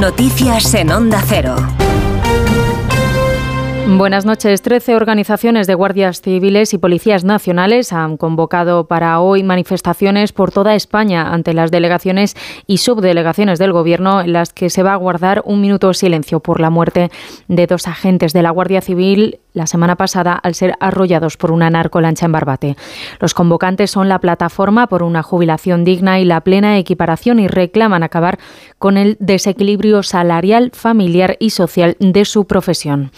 Noticias en Onda Cero. Buenas noches. Trece organizaciones de guardias civiles y policías nacionales han convocado para hoy manifestaciones por toda España ante las delegaciones y subdelegaciones del Gobierno en las que se va a guardar un minuto de silencio por la muerte de dos agentes de la Guardia Civil la semana pasada al ser arrollados por una narcolancha en Barbate. Los convocantes son la plataforma por una jubilación digna y la plena equiparación y reclaman acabar con el desequilibrio salarial, familiar y social de su profesión.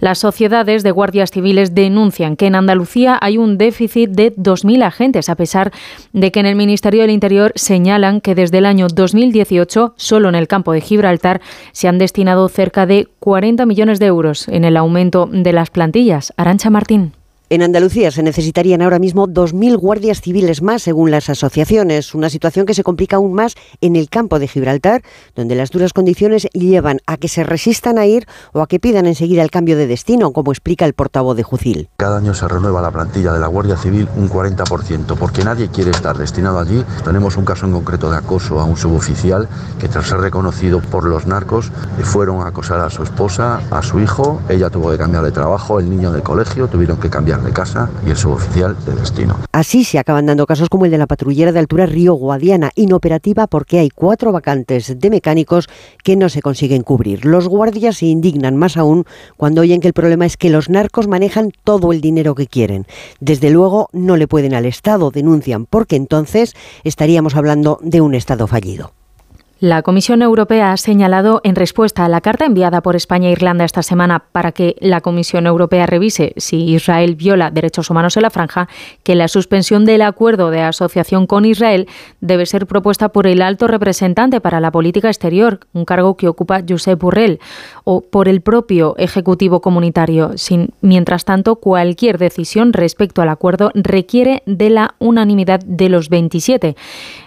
Las sociedades de guardias civiles denuncian que en Andalucía hay un déficit de 2.000 agentes, a pesar de que en el Ministerio del Interior señalan que desde el año 2018, solo en el campo de Gibraltar, se han destinado cerca de 40 millones de euros en el aumento de las plantillas. Arancha Martín. En Andalucía se necesitarían ahora mismo 2.000 guardias civiles más, según las asociaciones, una situación que se complica aún más en el campo de Gibraltar, donde las duras condiciones llevan a que se resistan a ir o a que pidan enseguida el cambio de destino, como explica el portavoz de Jucil. Cada año se renueva la plantilla de la Guardia Civil un 40%, porque nadie quiere estar destinado allí. Tenemos un caso en concreto de acoso a un suboficial que tras ser reconocido por los narcos fueron a acosar a su esposa, a su hijo, ella tuvo que cambiar de trabajo, el niño de colegio tuvieron que cambiar de casa y el suboficial de destino. Así se acaban dando casos como el de la patrullera de altura Río Guadiana, inoperativa porque hay cuatro vacantes de mecánicos que no se consiguen cubrir. Los guardias se indignan más aún cuando oyen que el problema es que los narcos manejan todo el dinero que quieren. Desde luego no le pueden al Estado, denuncian, porque entonces estaríamos hablando de un Estado fallido. La Comisión Europea ha señalado en respuesta a la carta enviada por España e Irlanda esta semana para que la Comisión Europea revise si Israel viola derechos humanos en la franja que la suspensión del acuerdo de asociación con Israel debe ser propuesta por el alto representante para la política exterior, un cargo que ocupa Josep Burrell, o por el propio Ejecutivo Comunitario. Mientras tanto, cualquier decisión respecto al acuerdo requiere de la unanimidad de los 27.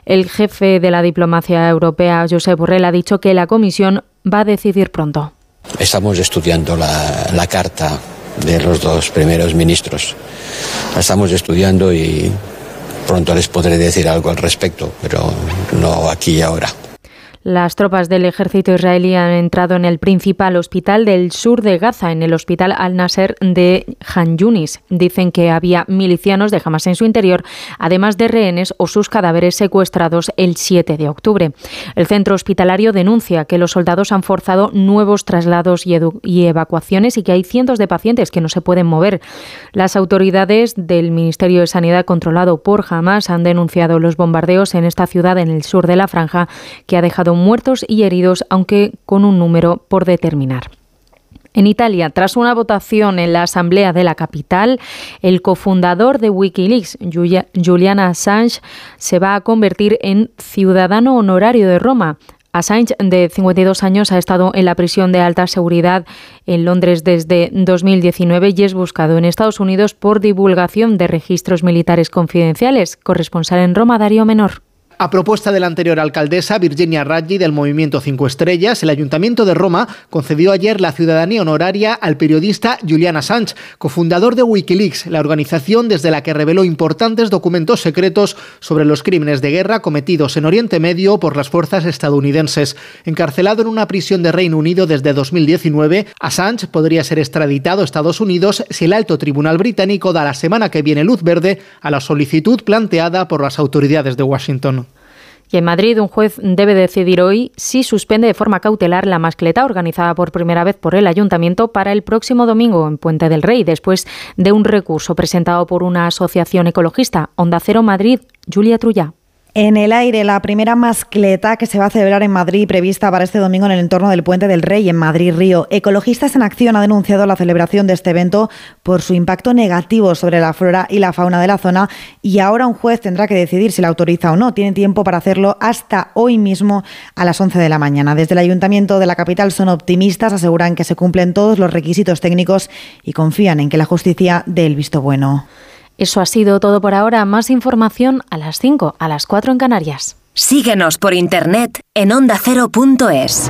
El jefe de la diplomacia europea, Josep Borrell, ha dicho que la Comisión va a decidir pronto. Estamos estudiando la, la carta de los dos primeros ministros. La estamos estudiando y pronto les podré decir algo al respecto, pero no aquí y ahora. Las tropas del ejército israelí han entrado en el principal hospital del sur de Gaza, en el hospital Al-Nasser de Han Yunis. Dicen que había milicianos de Hamas en su interior, además de rehenes o sus cadáveres secuestrados el 7 de octubre. El centro hospitalario denuncia que los soldados han forzado nuevos traslados y, y evacuaciones y que hay cientos de pacientes que no se pueden mover. Las autoridades del Ministerio de Sanidad controlado por Hamas han denunciado los bombardeos en esta ciudad en el sur de la franja que ha dejado muertos y heridos, aunque con un número por determinar. En Italia, tras una votación en la Asamblea de la capital, el cofundador de Wikileaks, Julian Assange, se va a convertir en ciudadano honorario de Roma. Assange, de 52 años, ha estado en la prisión de alta seguridad en Londres desde 2019 y es buscado en Estados Unidos por divulgación de registros militares confidenciales. Corresponsal en Roma, Darío Menor. A propuesta de la anterior alcaldesa Virginia Raggi del Movimiento Cinco Estrellas, el Ayuntamiento de Roma concedió ayer la ciudadanía honoraria al periodista Julian Assange, cofundador de Wikileaks, la organización desde la que reveló importantes documentos secretos sobre los crímenes de guerra cometidos en Oriente Medio por las fuerzas estadounidenses. Encarcelado en una prisión de Reino Unido desde 2019, Assange podría ser extraditado a Estados Unidos si el alto tribunal británico da la semana que viene luz verde a la solicitud planteada por las autoridades de Washington. Y en Madrid, un juez debe decidir hoy si suspende de forma cautelar la mascleta organizada por primera vez por el ayuntamiento para el próximo domingo en Puente del Rey, después de un recurso presentado por una asociación ecologista. Onda Cero Madrid, Julia Trulla. En el aire, la primera mascleta que se va a celebrar en Madrid, prevista para este domingo en el entorno del Puente del Rey, en Madrid-Río. Ecologistas en Acción ha denunciado la celebración de este evento por su impacto negativo sobre la flora y la fauna de la zona y ahora un juez tendrá que decidir si la autoriza o no. Tiene tiempo para hacerlo hasta hoy mismo a las 11 de la mañana. Desde el Ayuntamiento de la capital son optimistas, aseguran que se cumplen todos los requisitos técnicos y confían en que la justicia dé el visto bueno. Eso ha sido todo por ahora. Más información a las 5, a las 4 en Canarias. Síguenos por internet en ondacero.es.